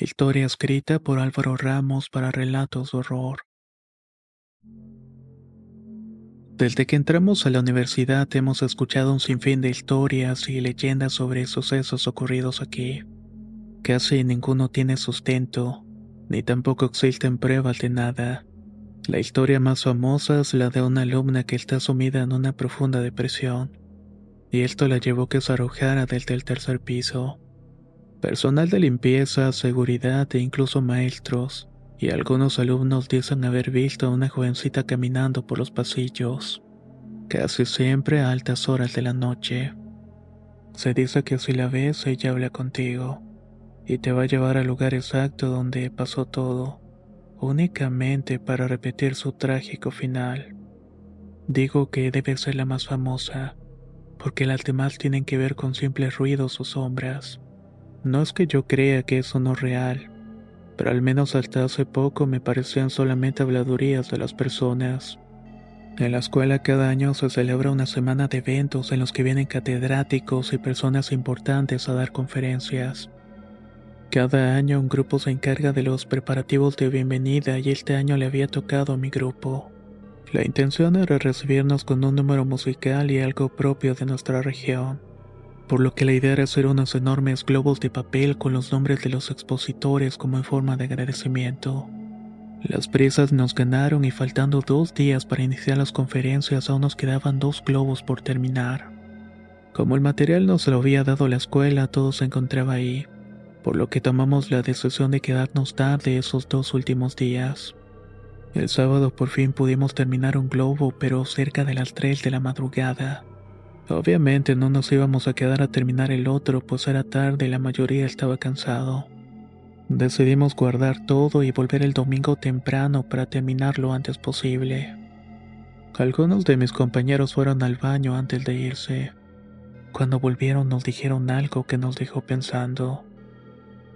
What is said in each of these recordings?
Historia escrita por Álvaro Ramos para relatos de horror. Desde que entramos a la universidad hemos escuchado un sinfín de historias y leyendas sobre sucesos ocurridos aquí. Casi ninguno tiene sustento, ni tampoco existen pruebas de nada. La historia más famosa es la de una alumna que está sumida en una profunda depresión, y esto la llevó a que se arrojara desde el tercer piso. Personal de limpieza, seguridad e incluso maestros, y algunos alumnos dicen haber visto a una jovencita caminando por los pasillos, casi siempre a altas horas de la noche. Se dice que si la ves, ella habla contigo, y te va a llevar al lugar exacto donde pasó todo, únicamente para repetir su trágico final. Digo que debe ser la más famosa, porque las demás tienen que ver con simples ruidos o sombras. No es que yo crea que eso no es real, pero al menos hasta hace poco me parecían solamente habladurías de las personas. En la escuela cada año se celebra una semana de eventos en los que vienen catedráticos y personas importantes a dar conferencias. Cada año un grupo se encarga de los preparativos de bienvenida y este año le había tocado a mi grupo. La intención era recibirnos con un número musical y algo propio de nuestra región por lo que la idea era hacer unos enormes globos de papel con los nombres de los expositores como en forma de agradecimiento. Las prisas nos ganaron y faltando dos días para iniciar las conferencias aún nos quedaban dos globos por terminar. Como el material nos lo había dado la escuela, todo se encontraba ahí, por lo que tomamos la decisión de quedarnos tarde esos dos últimos días. El sábado por fin pudimos terminar un globo, pero cerca de las 3 de la madrugada. Obviamente no nos íbamos a quedar a terminar el otro, pues era tarde y la mayoría estaba cansado. Decidimos guardar todo y volver el domingo temprano para terminar lo antes posible. Algunos de mis compañeros fueron al baño antes de irse. Cuando volvieron nos dijeron algo que nos dejó pensando.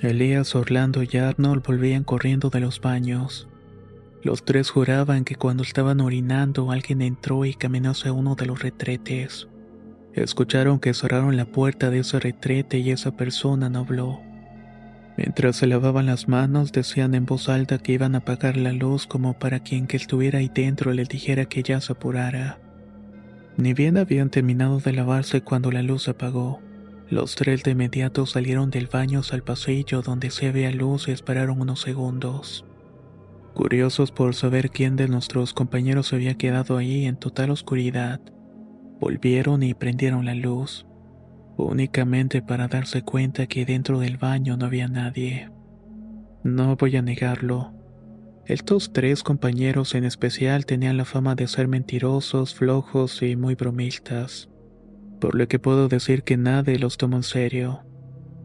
Elías, Orlando y Arnold volvían corriendo de los baños. Los tres juraban que cuando estaban orinando alguien entró y caminó hacia uno de los retretes. Escucharon que cerraron la puerta de ese retrete y esa persona no habló. Mientras se lavaban las manos decían en voz alta que iban a apagar la luz como para quien que estuviera ahí dentro le dijera que ya se apurara. Ni bien habían terminado de lavarse cuando la luz se apagó. Los tres de inmediato salieron del baño al pasillo donde se había luz y esperaron unos segundos. Curiosos por saber quién de nuestros compañeros se había quedado ahí en total oscuridad, Volvieron y prendieron la luz, únicamente para darse cuenta que dentro del baño no había nadie. No voy a negarlo. Estos tres compañeros en especial tenían la fama de ser mentirosos, flojos y muy bromistas, por lo que puedo decir que nadie los tomó en serio.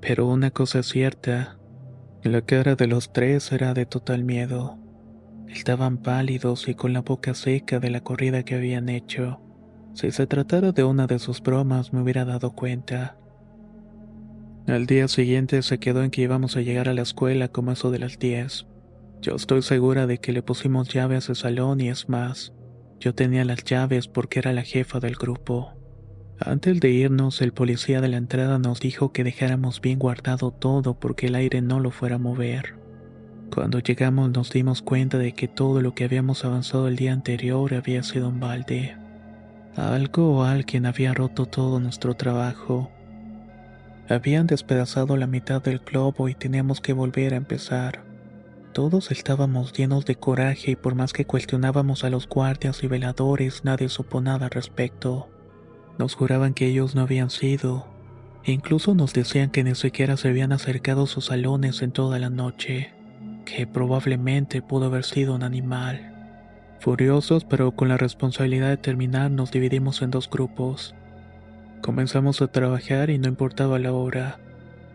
Pero una cosa es cierta, la cara de los tres era de total miedo. Estaban pálidos y con la boca seca de la corrida que habían hecho. Si se tratara de una de sus bromas me hubiera dado cuenta. Al día siguiente se quedó en que íbamos a llegar a la escuela como eso de las 10. Yo estoy segura de que le pusimos llave a ese salón y es más, yo tenía las llaves porque era la jefa del grupo. Antes de irnos, el policía de la entrada nos dijo que dejáramos bien guardado todo porque el aire no lo fuera a mover. Cuando llegamos nos dimos cuenta de que todo lo que habíamos avanzado el día anterior había sido un balde. Algo o alguien había roto todo nuestro trabajo. Habían despedazado la mitad del globo y teníamos que volver a empezar. Todos estábamos llenos de coraje y por más que cuestionábamos a los guardias y veladores, nadie supo nada al respecto. Nos juraban que ellos no habían sido, e incluso nos decían que ni siquiera se habían acercado a sus salones en toda la noche, que probablemente pudo haber sido un animal. Furiosos, pero con la responsabilidad de terminar, nos dividimos en dos grupos. Comenzamos a trabajar y no importaba la hora,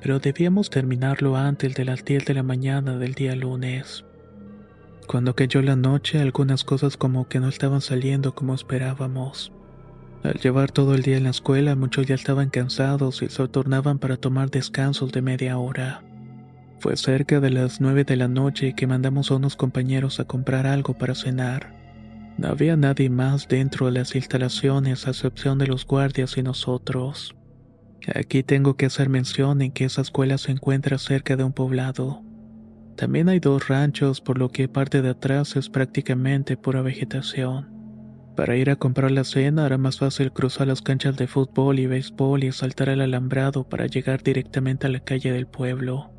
pero debíamos terminarlo antes de las 10 de la mañana del día lunes. Cuando cayó la noche, algunas cosas como que no estaban saliendo como esperábamos. Al llevar todo el día en la escuela, muchos ya estaban cansados y se tornaban para tomar descansos de media hora. Fue cerca de las nueve de la noche que mandamos a unos compañeros a comprar algo para cenar. No había nadie más dentro de las instalaciones a excepción de los guardias y nosotros. Aquí tengo que hacer mención en que esa escuela se encuentra cerca de un poblado. También hay dos ranchos, por lo que parte de atrás es prácticamente pura vegetación. Para ir a comprar la cena era más fácil cruzar las canchas de fútbol y béisbol y saltar el alambrado para llegar directamente a la calle del pueblo.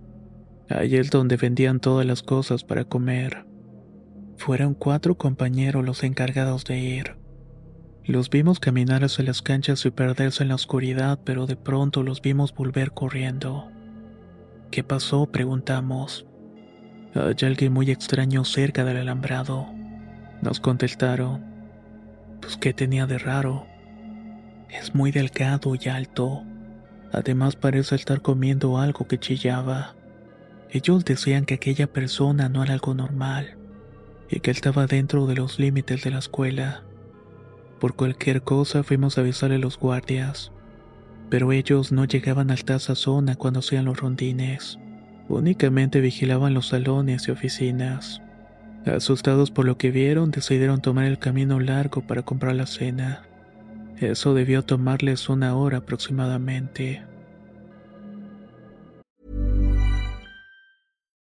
Ahí es donde vendían todas las cosas para comer. Fueron cuatro compañeros los encargados de ir. Los vimos caminar hacia las canchas y perderse en la oscuridad, pero de pronto los vimos volver corriendo. ¿Qué pasó? preguntamos. Hay alguien muy extraño cerca del alambrado. Nos contestaron. Pues qué tenía de raro. Es muy delgado y alto. Además parece estar comiendo algo que chillaba. Ellos decían que aquella persona no era algo normal y que estaba dentro de los límites de la escuela. Por cualquier cosa fuimos a avisarle a los guardias, pero ellos no llegaban hasta esa zona cuando hacían los rondines. Únicamente vigilaban los salones y oficinas. Asustados por lo que vieron, decidieron tomar el camino largo para comprar la cena. Eso debió tomarles una hora aproximadamente.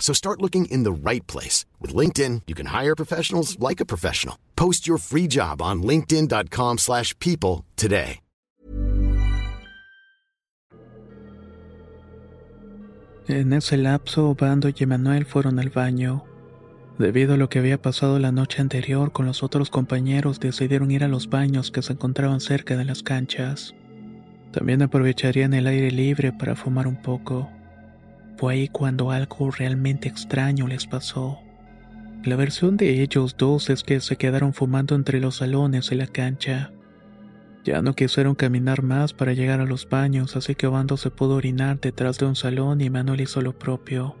So start looking in the right place. With LinkedIn, you can hire professionals like a professional. Post your free job on linkedin.com slash people today. En ese lapso, Bando y Emanuel fueron al baño. Debido a lo que había pasado la noche anterior con los otros compañeros, decidieron ir a los baños que se encontraban cerca de las canchas. También aprovecharían el aire libre para fumar un poco. Fue ahí cuando algo realmente extraño les pasó. La versión de ellos dos es que se quedaron fumando entre los salones y la cancha. Ya no quisieron caminar más para llegar a los baños, así que Obando se pudo orinar detrás de un salón y Manuel hizo lo propio.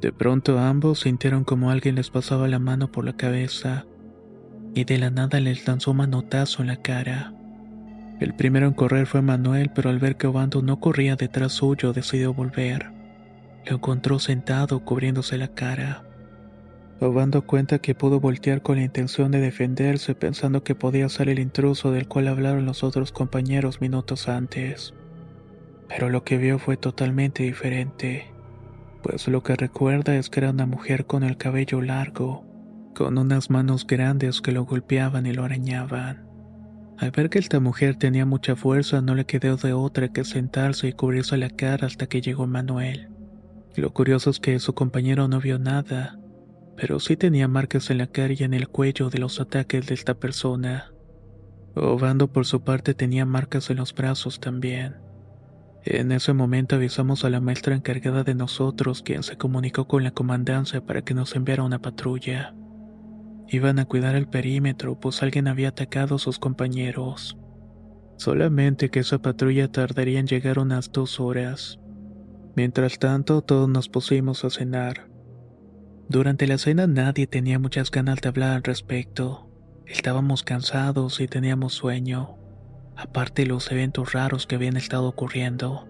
De pronto ambos sintieron como alguien les pasaba la mano por la cabeza, y de la nada les lanzó un manotazo en la cara. El primero en correr fue Manuel, pero al ver que Obando no corría detrás suyo, decidió volver. Lo encontró sentado cubriéndose la cara. Obando cuenta que pudo voltear con la intención de defenderse pensando que podía ser el intruso del cual hablaron los otros compañeros minutos antes. Pero lo que vio fue totalmente diferente, pues lo que recuerda es que era una mujer con el cabello largo, con unas manos grandes que lo golpeaban y lo arañaban. Al ver que esta mujer tenía mucha fuerza no le quedó de otra que sentarse y cubrirse la cara hasta que llegó Manuel. Lo curioso es que su compañero no vio nada, pero sí tenía marcas en la cara y en el cuello de los ataques de esta persona. Obando por su parte tenía marcas en los brazos también. En ese momento avisamos a la maestra encargada de nosotros, quien se comunicó con la comandancia para que nos enviara una patrulla. Iban a cuidar el perímetro, pues alguien había atacado a sus compañeros. Solamente que esa patrulla tardaría en llegar unas dos horas. Mientras tanto, todos nos pusimos a cenar. Durante la cena nadie tenía muchas ganas de hablar al respecto. Estábamos cansados y teníamos sueño aparte de los eventos raros que habían estado ocurriendo.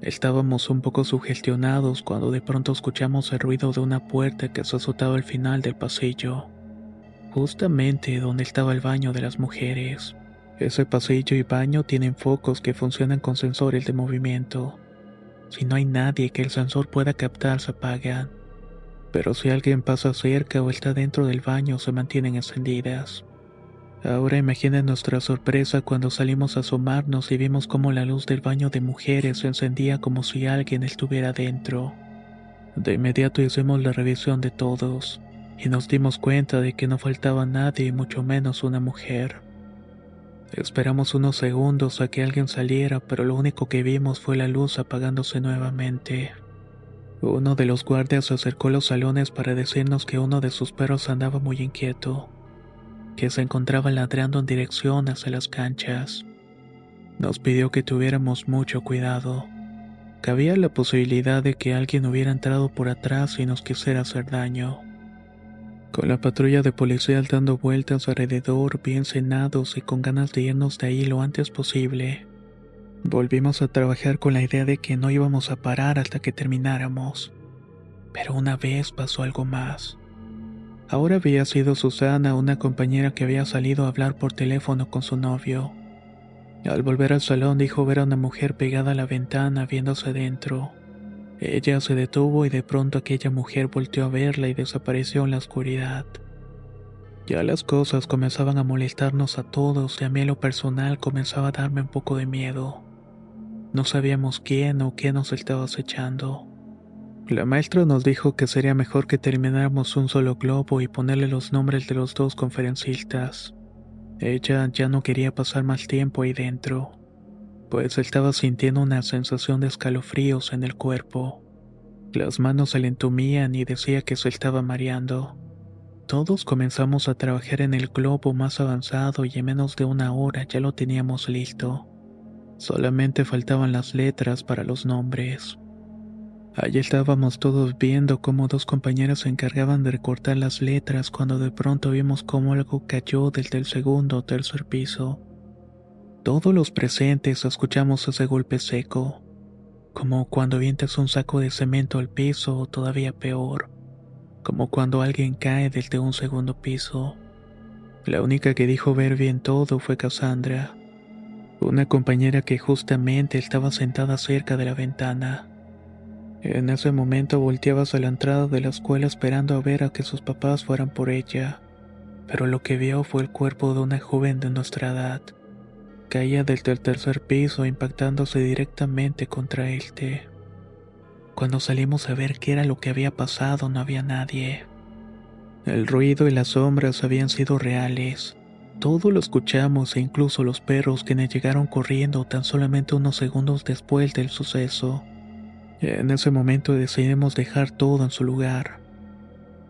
Estábamos un poco sugestionados cuando de pronto escuchamos el ruido de una puerta que se azotaba al final del pasillo, justamente donde estaba el baño de las mujeres. Ese pasillo y baño tienen focos que funcionan con sensores de movimiento. Si no hay nadie que el sensor pueda captar, se apagan. Pero si alguien pasa cerca o está dentro del baño, se mantienen encendidas. Ahora imaginen nuestra sorpresa cuando salimos a asomarnos y vimos cómo la luz del baño de mujeres se encendía como si alguien estuviera dentro. De inmediato hicimos la revisión de todos y nos dimos cuenta de que no faltaba nadie mucho menos una mujer. Esperamos unos segundos a que alguien saliera, pero lo único que vimos fue la luz apagándose nuevamente. Uno de los guardias se acercó a los salones para decirnos que uno de sus perros andaba muy inquieto que se encontraba ladrando en dirección hacia las canchas. Nos pidió que tuviéramos mucho cuidado. Cabía la posibilidad de que alguien hubiera entrado por atrás y nos quisiera hacer daño. Con la patrulla de policía dando vueltas alrededor, bien cenados y con ganas de irnos de ahí lo antes posible, volvimos a trabajar con la idea de que no íbamos a parar hasta que termináramos. Pero una vez pasó algo más. Ahora había sido Susana, una compañera que había salido a hablar por teléfono con su novio. Al volver al salón dijo ver a una mujer pegada a la ventana viéndose dentro. Ella se detuvo y de pronto aquella mujer volteó a verla y desapareció en la oscuridad. Ya las cosas comenzaban a molestarnos a todos y a mí lo personal comenzaba a darme un poco de miedo. No sabíamos quién o qué nos estaba acechando. La maestra nos dijo que sería mejor que termináramos un solo globo y ponerle los nombres de los dos conferencistas. Ella ya no quería pasar más tiempo ahí dentro, pues estaba sintiendo una sensación de escalofríos en el cuerpo. Las manos se le entumían y decía que se estaba mareando. Todos comenzamos a trabajar en el globo más avanzado y en menos de una hora ya lo teníamos listo. Solamente faltaban las letras para los nombres. Allí estábamos todos viendo cómo dos compañeras se encargaban de recortar las letras cuando de pronto vimos cómo algo cayó desde el segundo o tercer piso. Todos los presentes escuchamos ese golpe seco, como cuando avientas un saco de cemento al piso o todavía peor, como cuando alguien cae desde un segundo piso. La única que dijo ver bien todo fue Cassandra, una compañera que justamente estaba sentada cerca de la ventana. En ese momento volteaba hacia la entrada de la escuela esperando a ver a que sus papás fueran por ella, pero lo que vio fue el cuerpo de una joven de nuestra edad. Caía desde el tercer piso impactándose directamente contra este. Cuando salimos a ver qué era lo que había pasado no había nadie. El ruido y las sombras habían sido reales. Todo lo escuchamos e incluso los perros quienes llegaron corriendo tan solamente unos segundos después del suceso. En ese momento decidimos dejar todo en su lugar.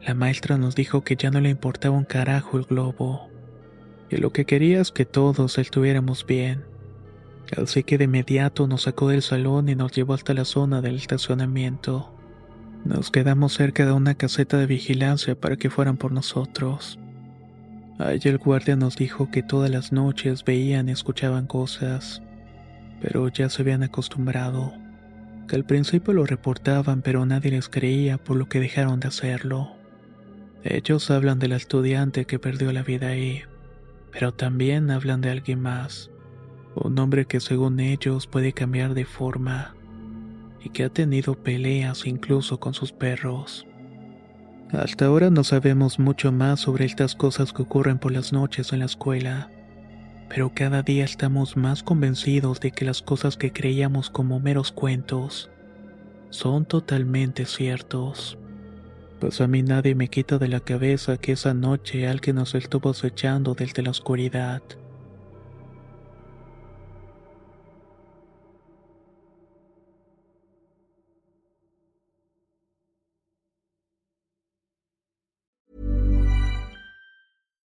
La maestra nos dijo que ya no le importaba un carajo el globo, y lo que quería es que todos estuviéramos bien. Así que de inmediato nos sacó del salón y nos llevó hasta la zona del estacionamiento. Nos quedamos cerca de una caseta de vigilancia para que fueran por nosotros. Allí el guardia nos dijo que todas las noches veían y escuchaban cosas, pero ya se habían acostumbrado que al principio lo reportaban pero nadie les creía por lo que dejaron de hacerlo. Ellos hablan del estudiante que perdió la vida ahí, pero también hablan de alguien más, un hombre que según ellos puede cambiar de forma y que ha tenido peleas incluso con sus perros. Hasta ahora no sabemos mucho más sobre estas cosas que ocurren por las noches en la escuela pero cada día estamos más convencidos de que las cosas que creíamos como meros cuentos son totalmente ciertos. Pues a mí nadie me quita de la cabeza que esa noche alguien nos estuvo acechando desde la oscuridad.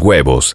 huevos.